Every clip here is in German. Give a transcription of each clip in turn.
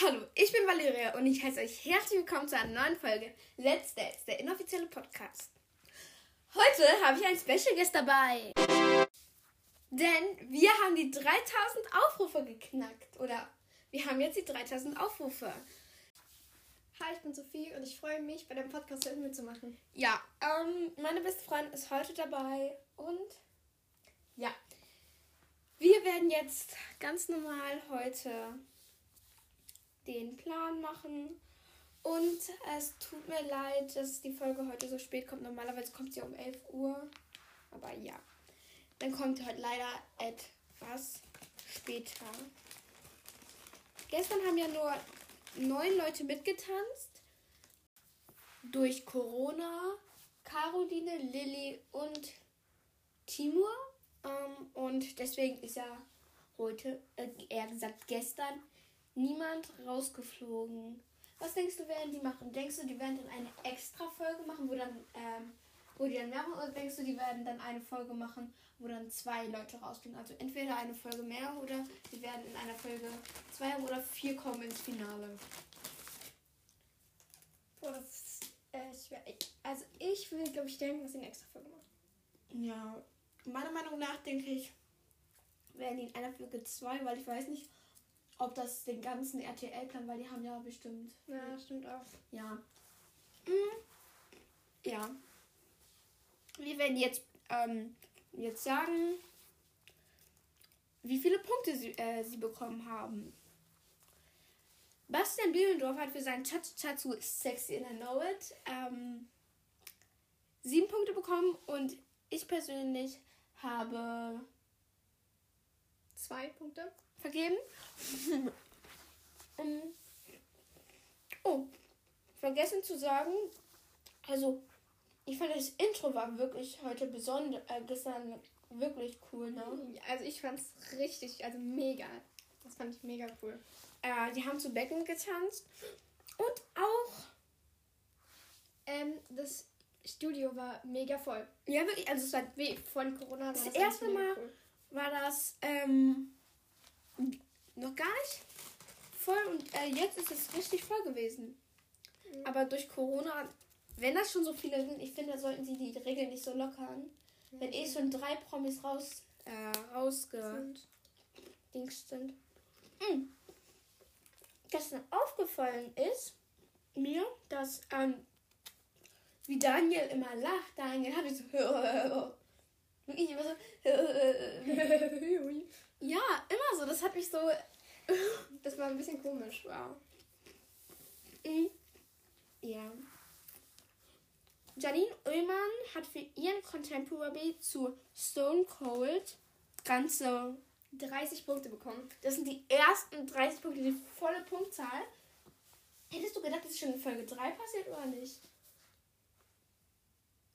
Hallo, ich bin Valeria und ich heiße euch herzlich willkommen zu einer neuen Folge Let's Dance, der inoffizielle Podcast. Heute habe ich einen Special Guest dabei. Denn wir haben die 3000 Aufrufe geknackt. Oder wir haben jetzt die 3000 Aufrufe. Hi, ich bin Sophie und ich freue mich, bei dem Podcast mitzumachen. Ja, ähm, meine beste Freundin ist heute dabei und ja, wir werden jetzt ganz normal heute den Plan machen. Und es tut mir leid, dass die Folge heute so spät kommt. Normalerweise kommt sie um 11 Uhr. Aber ja, dann kommt heute leider etwas später. Gestern haben ja nur neun Leute mitgetanzt. Durch Corona. Caroline, Lilly und Timur. Ähm, und deswegen ist ja heute, äh, eher gesagt gestern, niemand rausgeflogen. Was denkst du, werden die machen? Denkst du, die werden dann eine extra Folge machen, wo dann, ähm, wo die dann mehr machen, oder denkst du, die werden dann eine Folge machen, wo dann zwei Leute rausgehen? Also entweder eine Folge mehr oder die werden in einer Folge zwei oder vier kommen ins Finale. Boah, das ist äh, schwer. Also ich will, glaube ich, denken, dass sie eine extra Folge machen. Ja, meiner Meinung nach denke ich, werden die in einer Folge zwei, weil ich weiß nicht, ob das den ganzen RTL kann, weil die haben ja bestimmt. Ja, stimmt auch. Ja. Mhm. Ja. Wir werden jetzt, ähm, jetzt sagen, wie viele Punkte sie, äh, sie bekommen haben. Bastian Bielendorf hat für seinen zu Sexy in I Know It ähm, sieben Punkte bekommen und ich persönlich habe zwei Punkte vergeben. um, oh, vergessen zu sagen, also ich fand das Intro war wirklich heute besonders, äh, gestern wirklich cool, ne? Also ich fand's richtig, also mega. Das fand ich mega cool. Äh, die haben zu Becken getanzt und auch ähm, das Studio war mega voll. Ja, wirklich, also es war wie von Corona. Das, das erste Mal cool. war das ähm, noch gar nicht voll und äh, jetzt ist es richtig voll gewesen. Mhm. Aber durch Corona, wenn das schon so viele sind, ich finde, da sollten sie die Regeln nicht so lockern. Mhm. Wenn eh schon drei Promis raus äh, rausgedingst sind. Mhm. Gestern aufgefallen ist mir, dass ähm, wie Daniel immer lacht. Daniel habe ich so wirklich immer so ja, immer so. Das hat mich so. das war ein bisschen komisch, wow. Mhm. Ja. Janine Ullmann hat für ihren Contemporary zu Stone Cold ganze 30 Punkte bekommen. Das sind die ersten 30 Punkte, die volle Punktzahl. Hättest du gedacht, das ist schon in Folge 3 passiert oder nicht?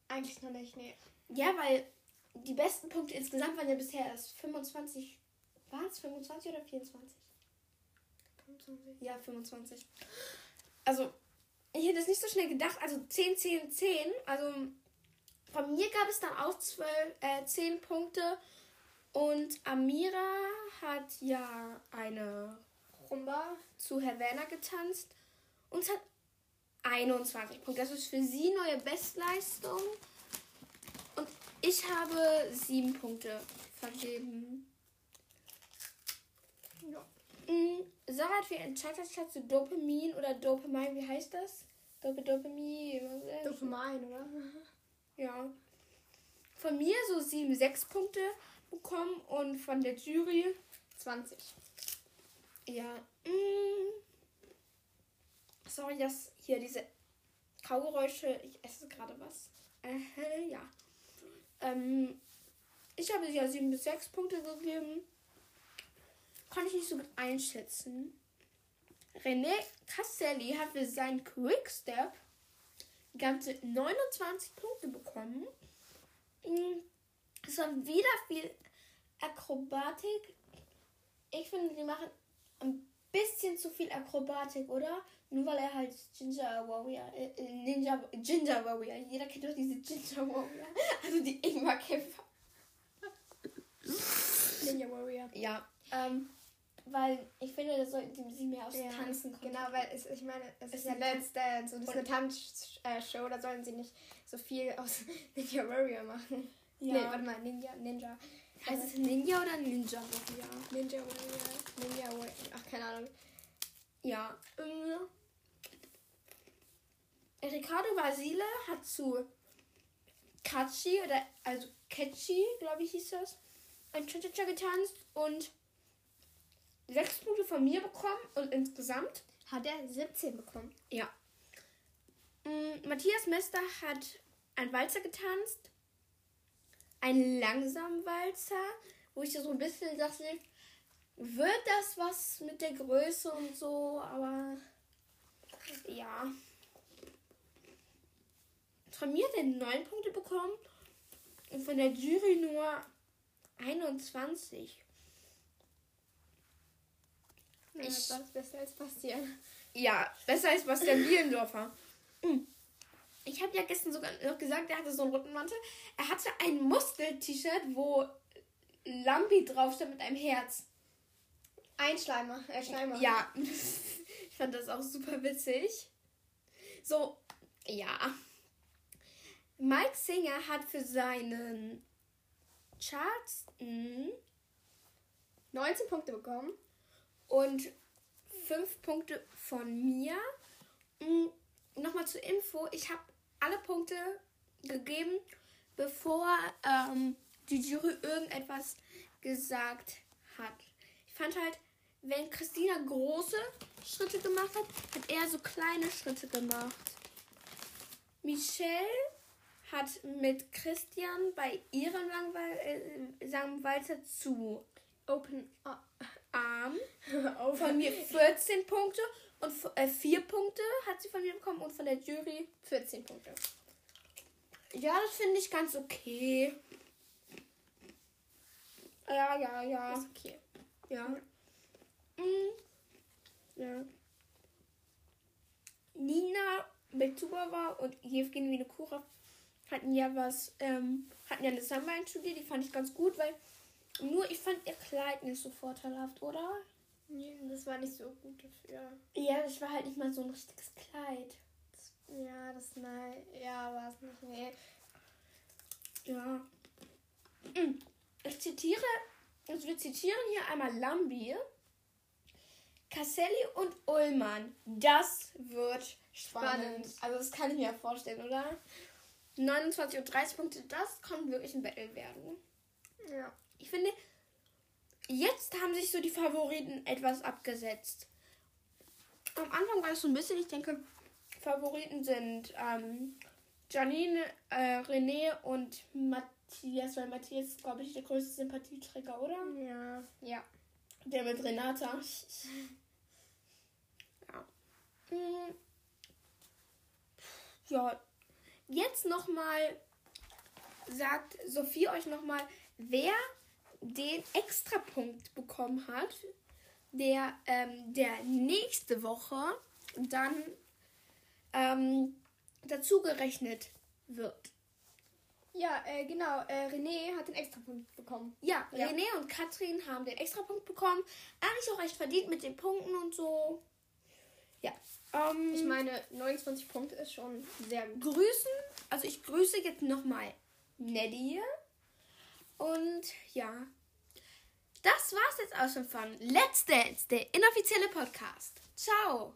Eigentlich noch nicht, nee. Ja, weil die besten Punkte insgesamt waren ja bisher erst 25 war es 25 oder 24? 25. Ja, 25. Also, ich hätte es nicht so schnell gedacht. Also 10, 10, 10. Also von mir gab es dann auch 12, äh, 10 Punkte. Und Amira hat ja eine Rumba zu Herr Werner getanzt. Und es hat 21 Punkte. Das ist für sie neue Bestleistung. Und ich habe 7 Punkte vergeben. Ja. Mhm. Sarah hat für ihren Chatterchat zu Dopamin oder Dopamin, wie heißt das? Dop Dopamin. Dopamin, oder? Ja. Von mir so 7, 6 Punkte bekommen und von der Jury 20. Ja. Mm. Sorry, dass hier diese Kaugeräusche. Ich esse gerade was. Äh, ja. Ähm, ich habe ja 7 bis 6 Punkte gegeben kann ich nicht so gut einschätzen. René Castelli hat für seinen Quickstep ganze 29 Punkte bekommen. Mm, es war wieder viel Akrobatik. Ich finde, die machen ein bisschen zu viel Akrobatik, oder? Nur weil er halt Ginger Warrior, äh, Ninja, Ginger Warrior, jeder kennt doch diese Ginger Warrior, also die Ingwer-Kämpfer. Ninja Warrior. Ja, ähm, weil ich finde, da sollten sie mehr aufs Ja, Tanzen konzentrieren. Genau, weil es, ich meine, es Es ist ja ist Let's Dance und es ist eine Tanzshow, da sollen sie nicht so viel aus Ninja Warrior machen. Ja. Nee, warte mal, Ninja, Ninja. Heißt es Ninja oder Ninja Warrior? Ninja Warrior, Ninja Warrior, ach, keine Ahnung. Ja. Ähm, Ricardo Basile hat zu Kachi oder also Catchy, glaube ich, hieß das, ein Cha-Cha-Cha getanzt und sechs Punkte von mir bekommen und insgesamt Hat er 17 bekommen? Ja. Mm, Matthias Mester hat ein Walzer getanzt. Einen langsamen Walzer, wo ich so ein bisschen dachte, wird das was mit der Größe und so, aber ja. Von mir hat er 9 Punkte bekommen und von der Jury nur 21. Ja, Ich- das ist besser als passieren. Ja, besser als Bastian Bielendorfer. Mm. Ich habe ja gestern sogar noch gesagt, er hatte so einen roten Mantel. Er hatte ein Muskel-T-Shirt, wo Lambi drauf stand mit einem Herz. Ein Schleimer, äh, Schleimer. Ja, ich fand das auch super witzig. So, ja. Mike Singer hat für seinen Charts mm, 19 Punkte bekommen. Und fünf Punkte von mir. Mm, Nochmal zur Info, ich habe alle Punkte gegeben, bevor ähm, die Jury irgendetwas gesagt hat. Ich fand halt, wenn Christina große Schritte gemacht hat, hat er so kleine Schritte gemacht. Michelle hat mit Christian bei ihrem Langweil äh, sagen Walzer zu Open up. Arm von mir 14 Punkte und äh, 4 Punkte hat sie von mir bekommen und von der Jury 14 Punkte. Ja, das finde ich ganz okay. Ja, ja, ja. Ist okay. Ja. Mm. Ja. Nina Betubova und Jevgeny Vinokurov hatten ja was, ähm, hatten ja eine Samba-Studie, die fand ich ganz gut, weil nur ich fand ihr Kleid nicht so vorteilhaft, oder? Nee, das war nicht so gut dafür. Ja, das war halt nicht mal so ein richtiges Kleid. Ja, das nein. Ja, war es nicht. Nee. Ja. Mm. Ich zitiere, also wir zitieren hier einmal Lambi. Casselli und Ullmann. Das wird spannend. Spannend. Also das kann ich mir ja vorstellen, oder? 29 und 30 Punkte, das kann wirklich ein Battle werden. Ich finde, jetzt haben sich so die Favoriten etwas abgesetzt. Am Anfang war es so ein bisschen, ich denke, Favoriten sind ähm, Janine, äh, René und Matthias, weil Matthias ist, glaube ich, der größte Sympathieträger, oder? Ja. Ja. Der mit Renata. Ja. Mm. Ja. Jetzt nochmal sagt Sophie euch nochmal, wer den Extrapunkt bekommen hat, der, ähm, der nächste Woche dann ähm, dazugerechnet wird. Ja, äh, genau. Äh, René hat den Extrapunkt bekommen. Ja, Ja. René und Katrin haben den Extrapunkt bekommen. Eigentlich auch recht verdient mit den Punkten und so. Ja. Ähm, Ich meine, 29 Punkte ist schon sehr gut. grüßen. Also ich grüße jetzt nochmal Neddy. Und ja. Das war's jetzt auch schon von Let's Dance, der inoffizielle Podcast. Ciao.